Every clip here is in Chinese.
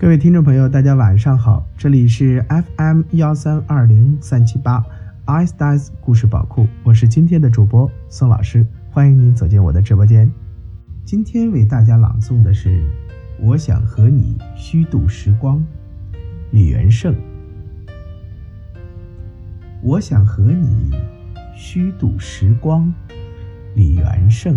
各位听众朋友，大家晚上好，这里是 FM 幺三二零三七八 i s t a s 故事宝库，我是今天的主播宋老师，欢迎您走进我的直播间。今天为大家朗诵的是《我想和你虚度时光》，李元胜。我想和你虚度时光，李元胜。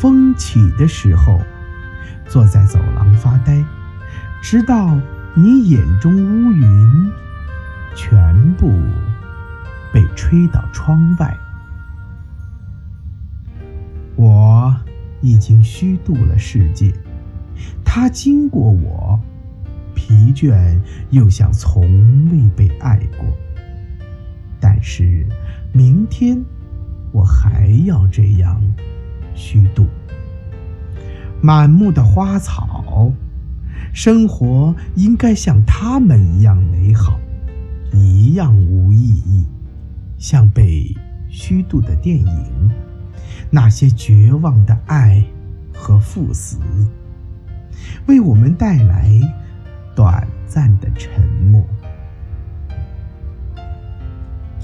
风起的时候，坐在走廊发呆，直到你眼中乌云全部被吹到窗外。我已经虚度了世界，它经过我，疲倦又像从未被爱过。但是明天。我还要这样虚度满目的花草，生活应该像他们一样美好，一样无意义，像被虚度的电影，那些绝望的爱和赴死，为我们带来短暂的沉默。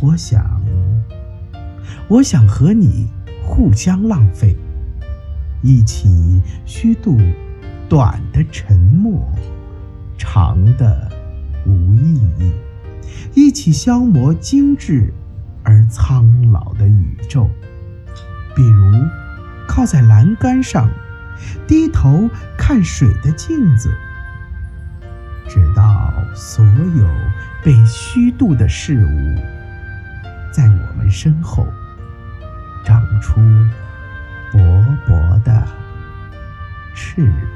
我想。我想和你互相浪费，一起虚度短的沉默，长的无意义；一起消磨精致而苍老的宇宙。比如，靠在栏杆上，低头看水的镜子，直到所有被虚度的事物在我们身后。长出薄薄的翅膀。